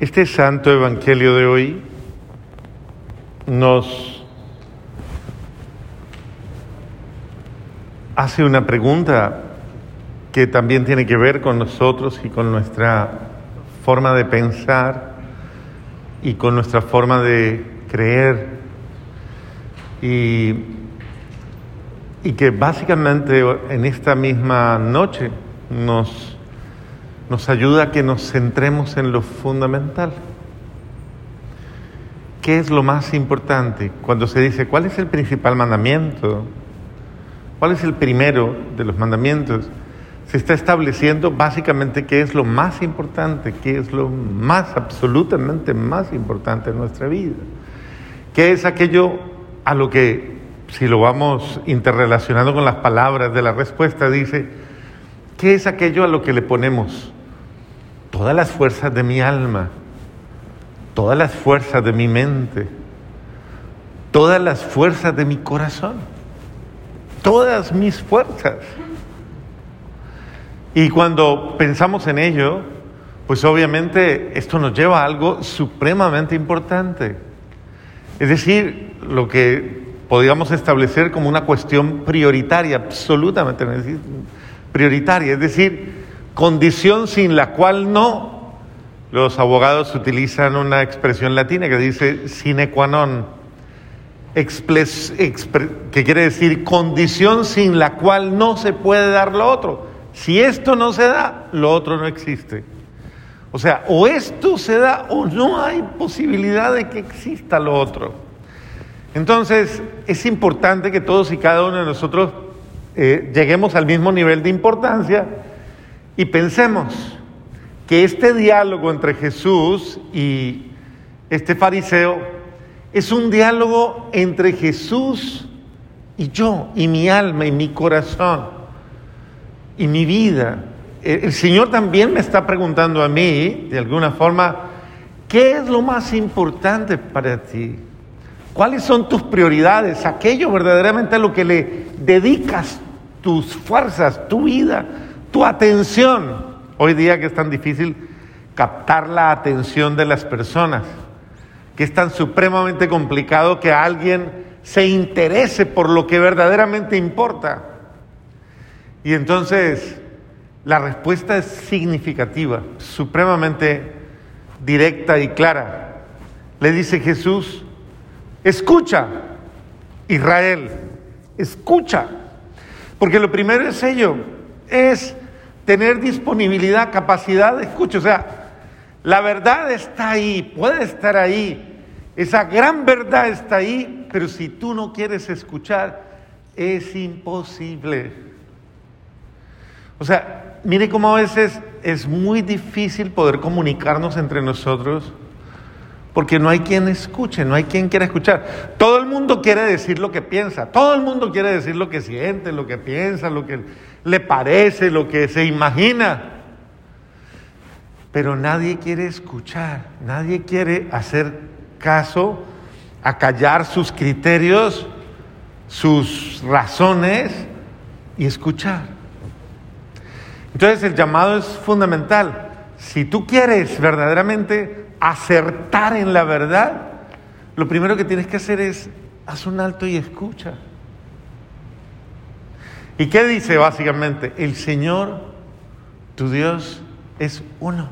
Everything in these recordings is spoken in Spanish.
Este santo evangelio de hoy nos hace una pregunta que también tiene que ver con nosotros y con nuestra forma de pensar y con nuestra forma de creer. Y, y que básicamente en esta misma noche nos, nos ayuda a que nos centremos en lo fundamental. ¿Qué es lo más importante? Cuando se dice, ¿cuál es el principal mandamiento? ¿Cuál es el primero de los mandamientos? Se está estableciendo básicamente qué es lo más importante, qué es lo más, absolutamente más importante en nuestra vida. ¿Qué es aquello a lo que, si lo vamos interrelacionando con las palabras de la respuesta, dice, ¿qué es aquello a lo que le ponemos todas las fuerzas de mi alma, todas las fuerzas de mi mente, todas las fuerzas de mi corazón, todas mis fuerzas. Y cuando pensamos en ello, pues obviamente esto nos lleva a algo supremamente importante. Es decir, lo que podríamos establecer como una cuestión prioritaria, absolutamente prioritaria, es decir, condición sin la cual no. Los abogados utilizan una expresión latina que dice sine qua non, que quiere decir condición sin la cual no se puede dar lo otro. Si esto no se da, lo otro no existe. O sea, o esto se da o no hay posibilidad de que exista lo otro. Entonces, es importante que todos y cada uno de nosotros eh, lleguemos al mismo nivel de importancia y pensemos que este diálogo entre Jesús y este fariseo es un diálogo entre Jesús y yo, y mi alma, y mi corazón y mi vida. El Señor también me está preguntando a mí, de alguna forma, ¿qué es lo más importante para ti? ¿Cuáles son tus prioridades? Aquello verdaderamente a lo que le dedicas tus fuerzas, tu vida, tu atención. Hoy día que es tan difícil captar la atención de las personas, que es tan supremamente complicado que alguien se interese por lo que verdaderamente importa. Y entonces la respuesta es significativa, supremamente directa y clara. Le dice Jesús, escucha, Israel, escucha. Porque lo primero es ello, es tener disponibilidad, capacidad de escucha. O sea, la verdad está ahí, puede estar ahí. Esa gran verdad está ahí, pero si tú no quieres escuchar, es imposible. O sea, mire cómo a veces es muy difícil poder comunicarnos entre nosotros porque no hay quien escuche, no hay quien quiera escuchar. Todo el mundo quiere decir lo que piensa, todo el mundo quiere decir lo que siente, lo que piensa, lo que le parece, lo que se imagina. Pero nadie quiere escuchar, nadie quiere hacer caso, acallar sus criterios, sus razones y escuchar. Entonces el llamado es fundamental. Si tú quieres verdaderamente acertar en la verdad, lo primero que tienes que hacer es haz un alto y escucha. ¿Y qué dice básicamente? El Señor, tu Dios, es uno.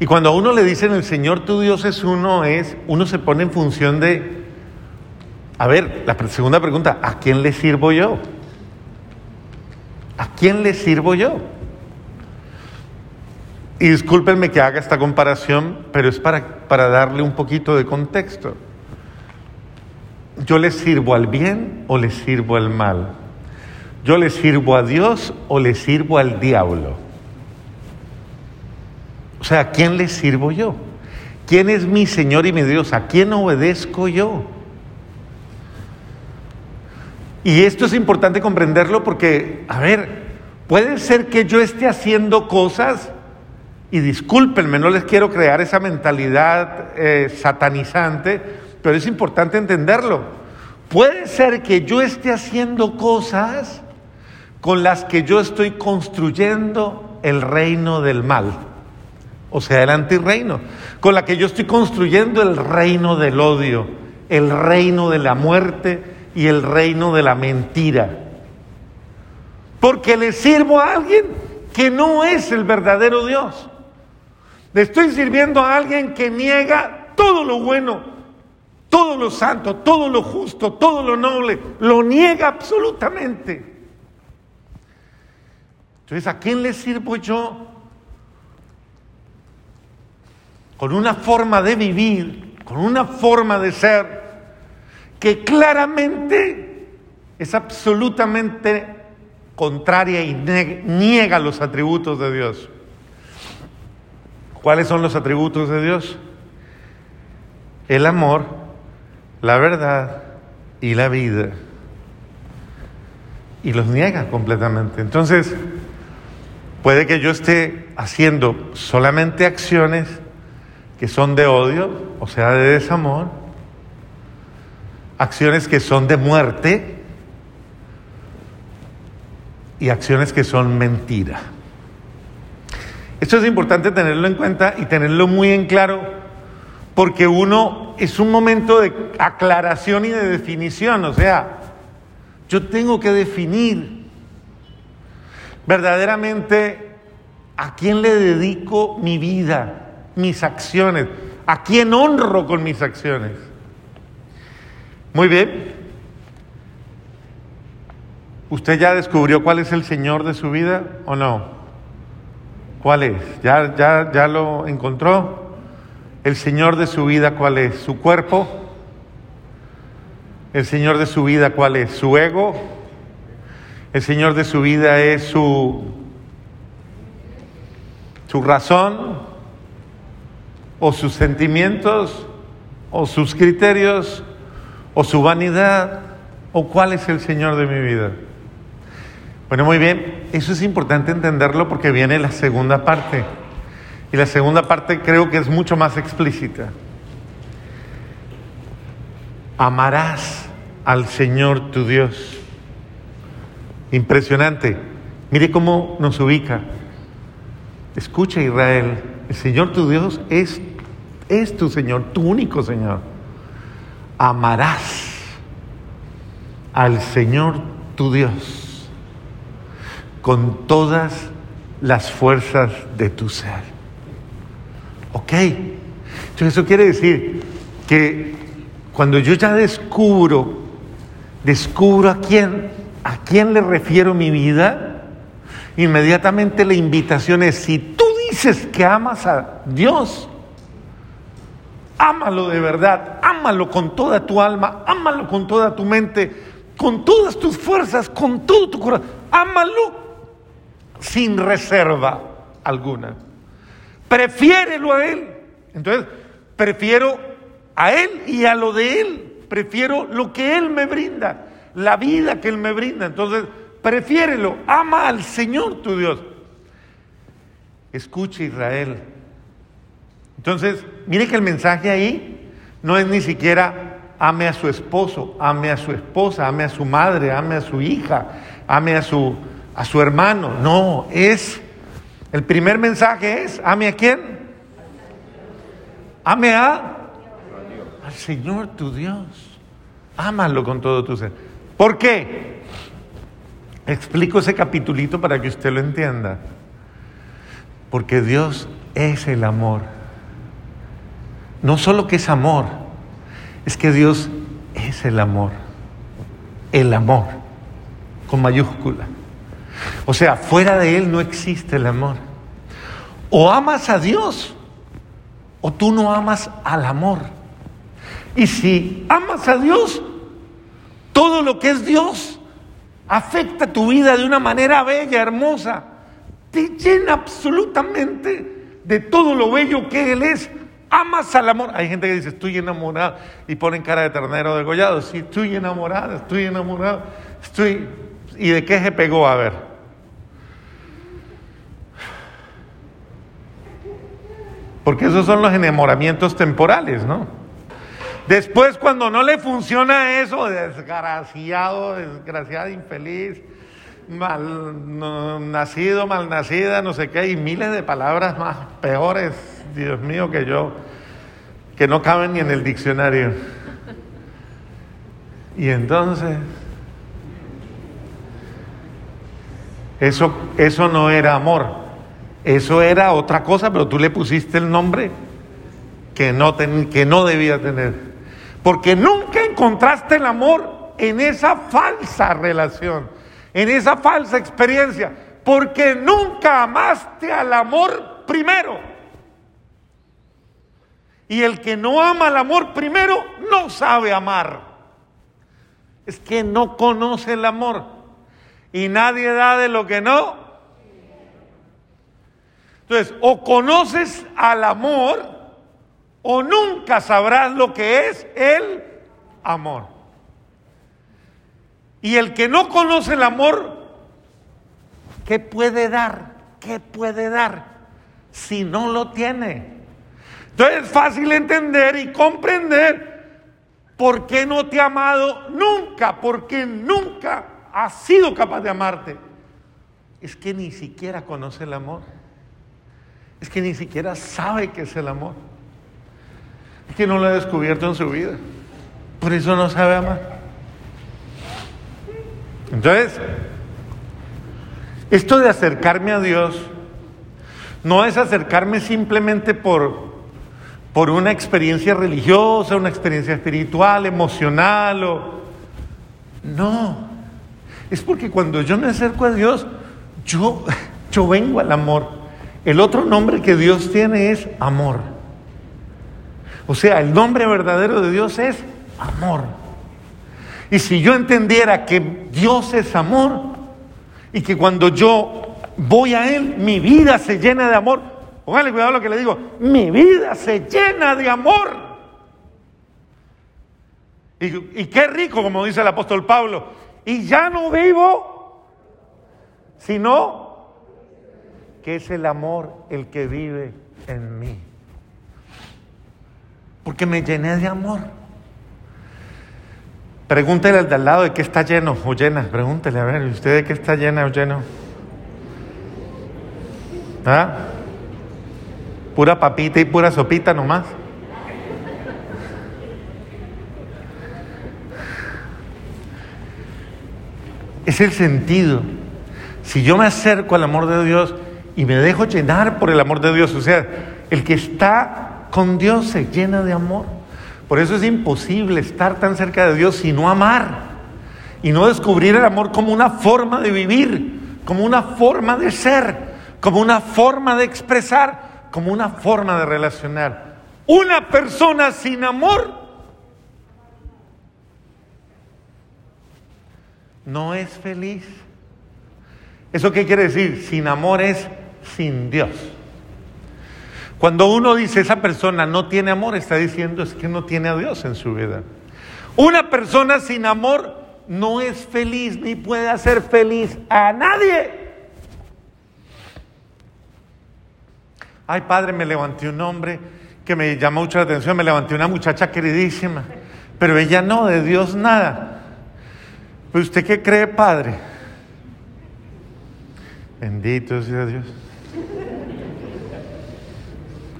Y cuando a uno le dicen el Señor, tu Dios es uno, es uno se pone en función de, a ver, la segunda pregunta, ¿a quién le sirvo yo? ¿A quién le sirvo yo? Y discúlpenme que haga esta comparación, pero es para, para darle un poquito de contexto. ¿Yo le sirvo al bien o le sirvo al mal? ¿Yo le sirvo a Dios o le sirvo al diablo? O sea, ¿a quién le sirvo yo? ¿Quién es mi Señor y mi Dios? ¿A quién obedezco yo? Y esto es importante comprenderlo porque, a ver, puede ser que yo esté haciendo cosas, y discúlpenme, no les quiero crear esa mentalidad eh, satanizante, pero es importante entenderlo. Puede ser que yo esté haciendo cosas con las que yo estoy construyendo el reino del mal. o sea, el antirreino, con la que yo estoy construyendo el reino del odio, el reino de la muerte y el reino de la mentira. Porque le sirvo a alguien que no es el verdadero Dios. Le estoy sirviendo a alguien que niega todo lo bueno, todo lo santo, todo lo justo, todo lo noble. Lo niega absolutamente. Entonces, ¿a quién le sirvo yo? Con una forma de vivir, con una forma de ser que claramente es absolutamente contraria y niega los atributos de Dios. ¿Cuáles son los atributos de Dios? El amor, la verdad y la vida. Y los niega completamente. Entonces, puede que yo esté haciendo solamente acciones que son de odio, o sea, de desamor, acciones que son de muerte y acciones que son mentira. Esto es importante tenerlo en cuenta y tenerlo muy en claro porque uno es un momento de aclaración y de definición, o sea, yo tengo que definir verdaderamente a quién le dedico mi vida, mis acciones, a quién honro con mis acciones. Muy bien. ¿Usted ya descubrió cuál es el Señor de su vida o no? ¿Cuál es? ¿Ya, ya, ya lo encontró? ¿El Señor de su vida cuál es? ¿Su cuerpo? ¿El Señor de su vida cuál es? ¿Su ego? El Señor de su vida es su, su razón o sus sentimientos o sus criterios o su vanidad o cuál es el Señor de mi vida. Bueno, muy bien, eso es importante entenderlo porque viene la segunda parte. Y la segunda parte creo que es mucho más explícita. Amarás al Señor tu Dios Impresionante. Mire cómo nos ubica. Escucha Israel, el Señor tu Dios es, es tu Señor, tu único Señor. Amarás al Señor tu Dios con todas las fuerzas de tu ser. ¿Ok? Entonces eso quiere decir que cuando yo ya descubro, descubro a quién ¿a quién le refiero mi vida? Inmediatamente la invitación es, si tú dices que amas a Dios, ámalo de verdad, ámalo con toda tu alma, ámalo con toda tu mente, con todas tus fuerzas, con todo tu corazón, ámalo sin reserva alguna. Prefiérelo a Él. Entonces, prefiero a Él y a lo de Él. Prefiero lo que Él me brinda la vida que Él me brinda. Entonces, prefiérelo, ama al Señor tu Dios. Escucha Israel. Entonces, mire que el mensaje ahí no es ni siquiera ame a su esposo, ame a su esposa, ame a su madre, ame a su hija, ame a su, a su hermano. No, es, el primer mensaje es, ame a quién? Ame a, al Señor tu Dios. Ámalo con todo tu ser. ¿Por qué? Explico ese capitulito para que usted lo entienda. Porque Dios es el amor. No solo que es amor, es que Dios es el amor. El amor, con mayúscula. O sea, fuera de Él no existe el amor. O amas a Dios, o tú no amas al amor. Y si amas a Dios, todo lo que es Dios afecta tu vida de una manera bella, hermosa. Te llena absolutamente de todo lo bello que Él es. Amas al amor. Hay gente que dice, estoy enamorada y ponen cara de ternero degollado. Sí, estoy enamorada, estoy enamorada, estoy... ¿Y de qué se pegó? A ver. Porque esos son los enamoramientos temporales, ¿no? Después, cuando no le funciona eso, desgraciado, desgraciada, infeliz, mal nacido, mal nacida, no sé qué, y miles de palabras más peores, Dios mío, que yo, que no caben ni en el diccionario. Y entonces, eso, eso no era amor, eso era otra cosa, pero tú le pusiste el nombre que no, que no debía tener. Porque nunca encontraste el amor en esa falsa relación, en esa falsa experiencia, porque nunca amaste al amor primero. Y el que no ama al amor primero no sabe amar. Es que no conoce el amor. Y nadie da de lo que no. Entonces, o conoces al amor o nunca sabrás lo que es el amor. Y el que no conoce el amor, ¿qué puede dar? ¿Qué puede dar si no lo tiene? Entonces es fácil entender y comprender por qué no te ha amado nunca, porque nunca ha sido capaz de amarte. Es que ni siquiera conoce el amor. Es que ni siquiera sabe qué es el amor que no lo ha descubierto en su vida. Por eso no sabe amar. Entonces, esto de acercarme a Dios no es acercarme simplemente por, por una experiencia religiosa, una experiencia espiritual, emocional o... No, es porque cuando yo me acerco a Dios, yo, yo vengo al amor. El otro nombre que Dios tiene es amor. O sea, el nombre verdadero de Dios es amor. Y si yo entendiera que Dios es amor y que cuando yo voy a Él, mi vida se llena de amor, póngale cuidado lo que le digo, mi vida se llena de amor. Y, y qué rico, como dice el apóstol Pablo, y ya no vivo, sino que es el amor el que vive en mí porque me llené de amor. Pregúntele al de al lado de qué está lleno o llena. Pregúntele, a ver, ¿usted de qué está llena o lleno? ¿Ah? Pura papita y pura sopita nomás. Es el sentido. Si yo me acerco al amor de Dios y me dejo llenar por el amor de Dios, o sea, el que está con Dios se llena de amor. Por eso es imposible estar tan cerca de Dios y no amar. Y no descubrir el amor como una forma de vivir, como una forma de ser, como una forma de expresar, como una forma de relacionar. Una persona sin amor no es feliz. ¿Eso qué quiere decir? Sin amor es sin Dios. Cuando uno dice esa persona no tiene amor, está diciendo es que no tiene a Dios en su vida. Una persona sin amor no es feliz ni puede hacer feliz a nadie. Ay, padre, me levanté un hombre que me llamó mucho la atención, me levanté una muchacha queridísima, pero ella no, de Dios nada. ¿Pero usted qué cree, padre? Bendito sea Dios.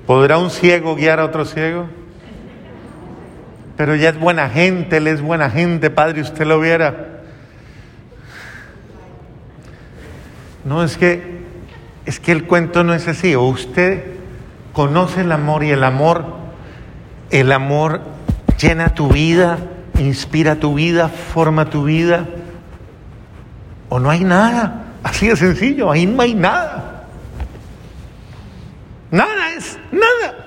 ¿Podrá un ciego guiar a otro ciego? Pero ella es buena gente, él es buena gente, Padre, usted lo viera. No, es que, es que el cuento no es así. O usted conoce el amor y el amor, el amor llena tu vida, inspira tu vida, forma tu vida. O no hay nada. Así de sencillo, ahí no hay nada. Nada.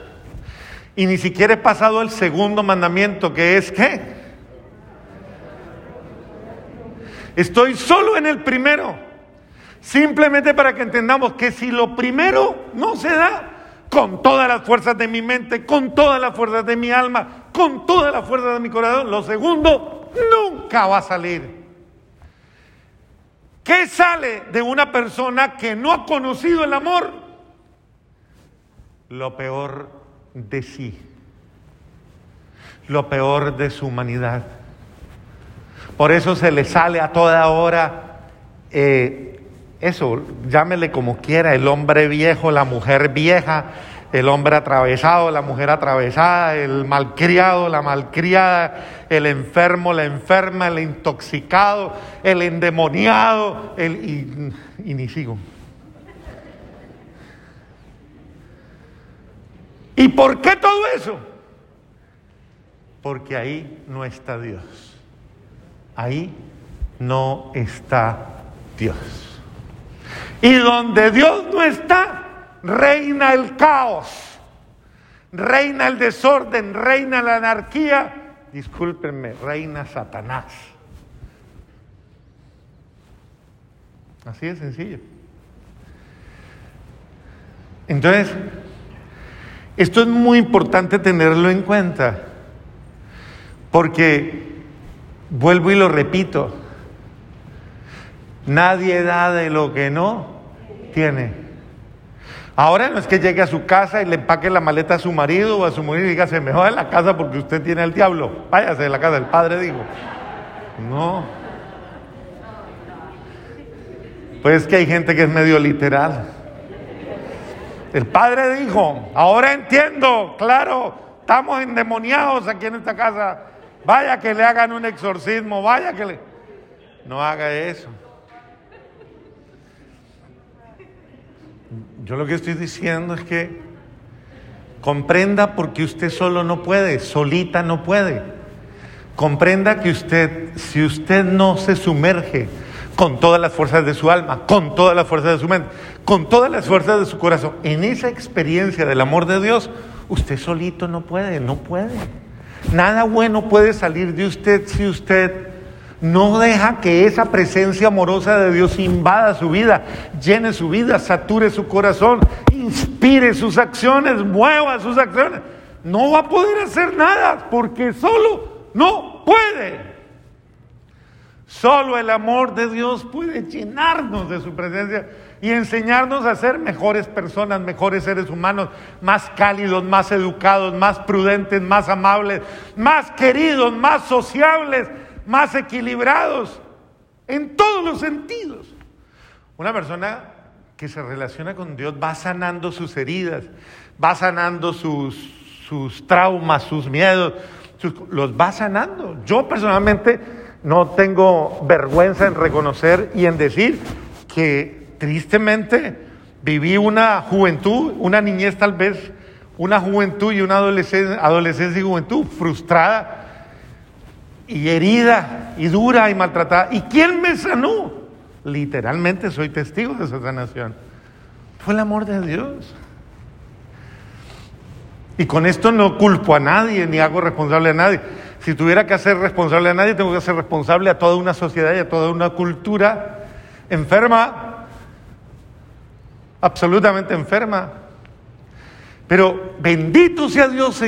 Y ni siquiera he pasado el segundo mandamiento, que es ¿qué? Estoy solo en el primero. Simplemente para que entendamos que si lo primero no se da, con todas las fuerzas de mi mente, con todas las fuerzas de mi alma, con todas las fuerzas de mi corazón, lo segundo nunca va a salir. ¿Qué sale de una persona que no ha conocido el amor? Lo peor de sí, lo peor de su humanidad. Por eso se le sale a toda hora eh, eso, llámele como quiera, el hombre viejo, la mujer vieja, el hombre atravesado, la mujer atravesada, el malcriado, la malcriada, el enfermo, la enferma, el intoxicado, el endemoniado, el, y, y ni sigo. ¿Y por qué todo eso? Porque ahí no está Dios. Ahí no está Dios. Y donde Dios no está, reina el caos, reina el desorden, reina la anarquía. Discúlpenme, reina Satanás. Así de sencillo. Entonces, esto es muy importante tenerlo en cuenta, porque, vuelvo y lo repito, nadie da de lo que no tiene. Ahora no es que llegue a su casa y le empaque la maleta a su marido o a su mujer y diga, se me joda la casa porque usted tiene el diablo, váyase de la casa del padre, digo. No. Pues que hay gente que es medio literal. El padre dijo, ahora entiendo, claro, estamos endemoniados aquí en esta casa. Vaya que le hagan un exorcismo, vaya que le... No haga eso. Yo lo que estoy diciendo es que comprenda porque usted solo no puede, solita no puede. Comprenda que usted, si usted no se sumerge con todas las fuerzas de su alma, con todas las fuerzas de su mente, con todas las fuerzas de su corazón. En esa experiencia del amor de Dios, usted solito no puede, no puede. Nada bueno puede salir de usted si usted no deja que esa presencia amorosa de Dios invada su vida, llene su vida, sature su corazón, inspire sus acciones, mueva sus acciones. No va a poder hacer nada porque solo no puede. Solo el amor de Dios puede llenarnos de su presencia y enseñarnos a ser mejores personas, mejores seres humanos, más cálidos, más educados, más prudentes, más amables, más queridos, más sociables, más equilibrados, en todos los sentidos. Una persona que se relaciona con Dios va sanando sus heridas, va sanando sus, sus traumas, sus miedos, los va sanando. Yo personalmente no tengo vergüenza en reconocer y en decir que tristemente viví una juventud, una niñez tal vez, una juventud y una adolescencia, adolescencia y juventud frustrada y herida y dura y maltratada. ¿Y quién me sanó? Literalmente soy testigo de esa sanación. Fue el amor de Dios. Y con esto no culpo a nadie ni hago responsable a nadie. Si tuviera que hacer responsable a nadie, tengo que hacer responsable a toda una sociedad y a toda una cultura enferma absolutamente enferma. Pero bendito sea Dios,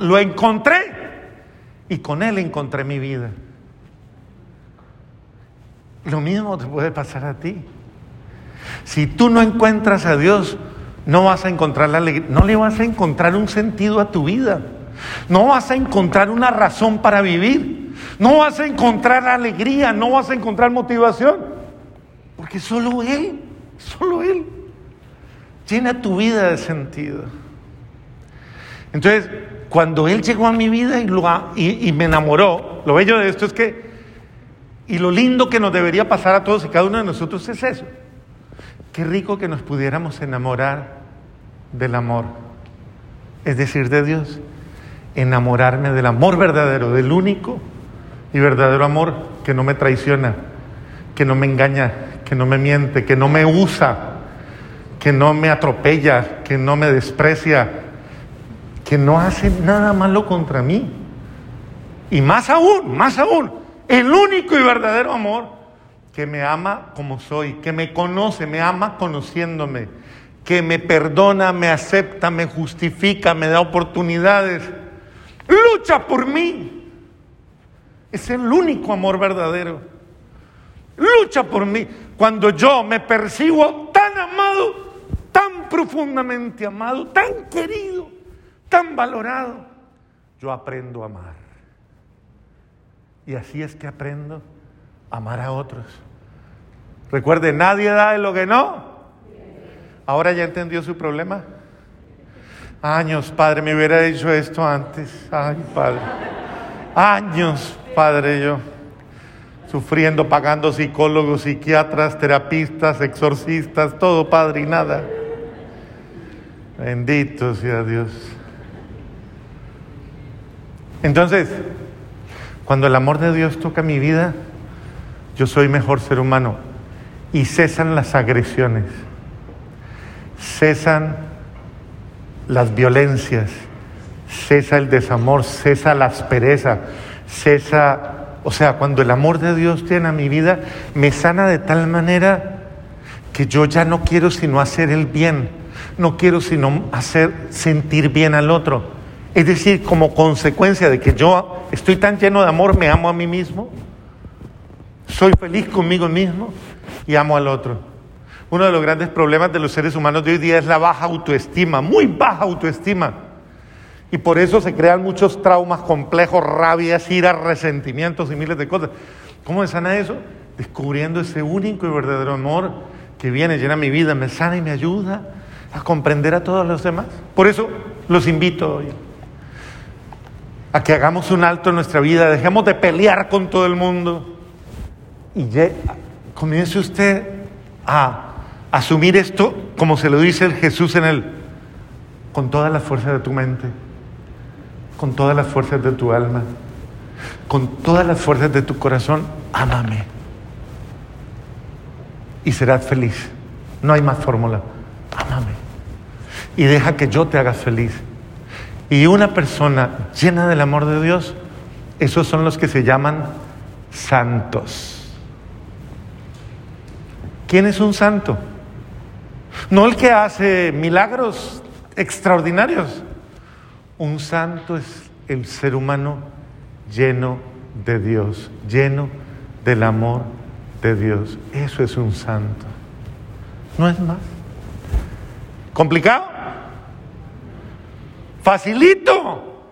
lo encontré y con Él encontré mi vida. Lo mismo te puede pasar a ti. Si tú no encuentras a Dios, no vas a encontrar la alegría, no le vas a encontrar un sentido a tu vida. No vas a encontrar una razón para vivir. No vas a encontrar alegría, no vas a encontrar motivación. Porque solo Él, solo Él llena tu vida de sentido. Entonces, cuando Él llegó a mi vida y, me enamoró, lo bello de esto es que, y lo lindo que nos debería pasar a todos y cada uno de nosotros es eso. Qué rico que nos pudiéramos enamorar del amor, es decir, de Dios. Enamorarme del amor verdadero, del único y verdadero amor que no me traiciona, que no me engaña, que no me miente, que no me usa, que no me atropella, que no me desprecia, que no hace nada malo contra mí. Y más aún, más aún, el único y verdadero amor que me ama como soy, que me conoce, me ama conociéndome, que me perdona, me acepta, me justifica, me da oportunidades, lucha por mí. Es el único amor verdadero. Lucha por mí. Cuando yo me percibo tan amado, tan profundamente amado, tan querido, tan valorado, yo aprendo a amar. Y así es que aprendo a amar a otros. Recuerde, nadie da de lo que no. Ahora ya entendió su problema. Años, Padre, me hubiera dicho esto antes. Ay, Padre. Años, Padre, yo sufriendo, pagando psicólogos, psiquiatras, terapistas, exorcistas, todo, Padre, y nada. Bendito sea Dios. Entonces, cuando el amor de Dios toca mi vida, yo soy mejor ser humano y cesan las agresiones, cesan las violencias, cesa el desamor, cesa la aspereza, cesa, o sea, cuando el amor de Dios tiene a mi vida, me sana de tal manera que yo ya no quiero sino hacer el bien, no quiero sino hacer sentir bien al otro. Es decir, como consecuencia de que yo estoy tan lleno de amor, me amo a mí mismo, soy feliz conmigo mismo y amo al otro. Uno de los grandes problemas de los seres humanos de hoy día es la baja autoestima, muy baja autoestima. Y por eso se crean muchos traumas complejos, rabias, iras, resentimientos y miles de cosas. ¿Cómo me sana eso? Descubriendo ese único y verdadero amor que viene, llena mi vida, me sana y me ayuda a comprender a todos los demás. Por eso los invito hoy a que hagamos un alto en nuestra vida, dejemos de pelear con todo el mundo y comience usted a asumir esto como se lo dice Jesús en él, con todas las fuerzas de tu mente, con todas las fuerzas de tu alma, con todas las fuerzas de tu corazón, ámame y serás feliz. No hay más fórmula, ámame y deja que yo te haga feliz. Y una persona llena del amor de Dios, esos son los que se llaman santos. ¿Quién es un santo? No el que hace milagros extraordinarios. Un santo es el ser humano lleno de Dios, lleno del amor de Dios. Eso es un santo. No es más. ¿Complicado? Facilito.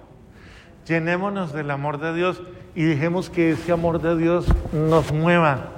Llenémonos del amor de Dios y dejemos que ese amor de Dios nos mueva